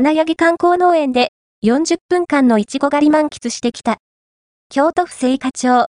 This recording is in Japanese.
花柳観光農園で40分間のいちご狩り満喫してきた。京都府聖火町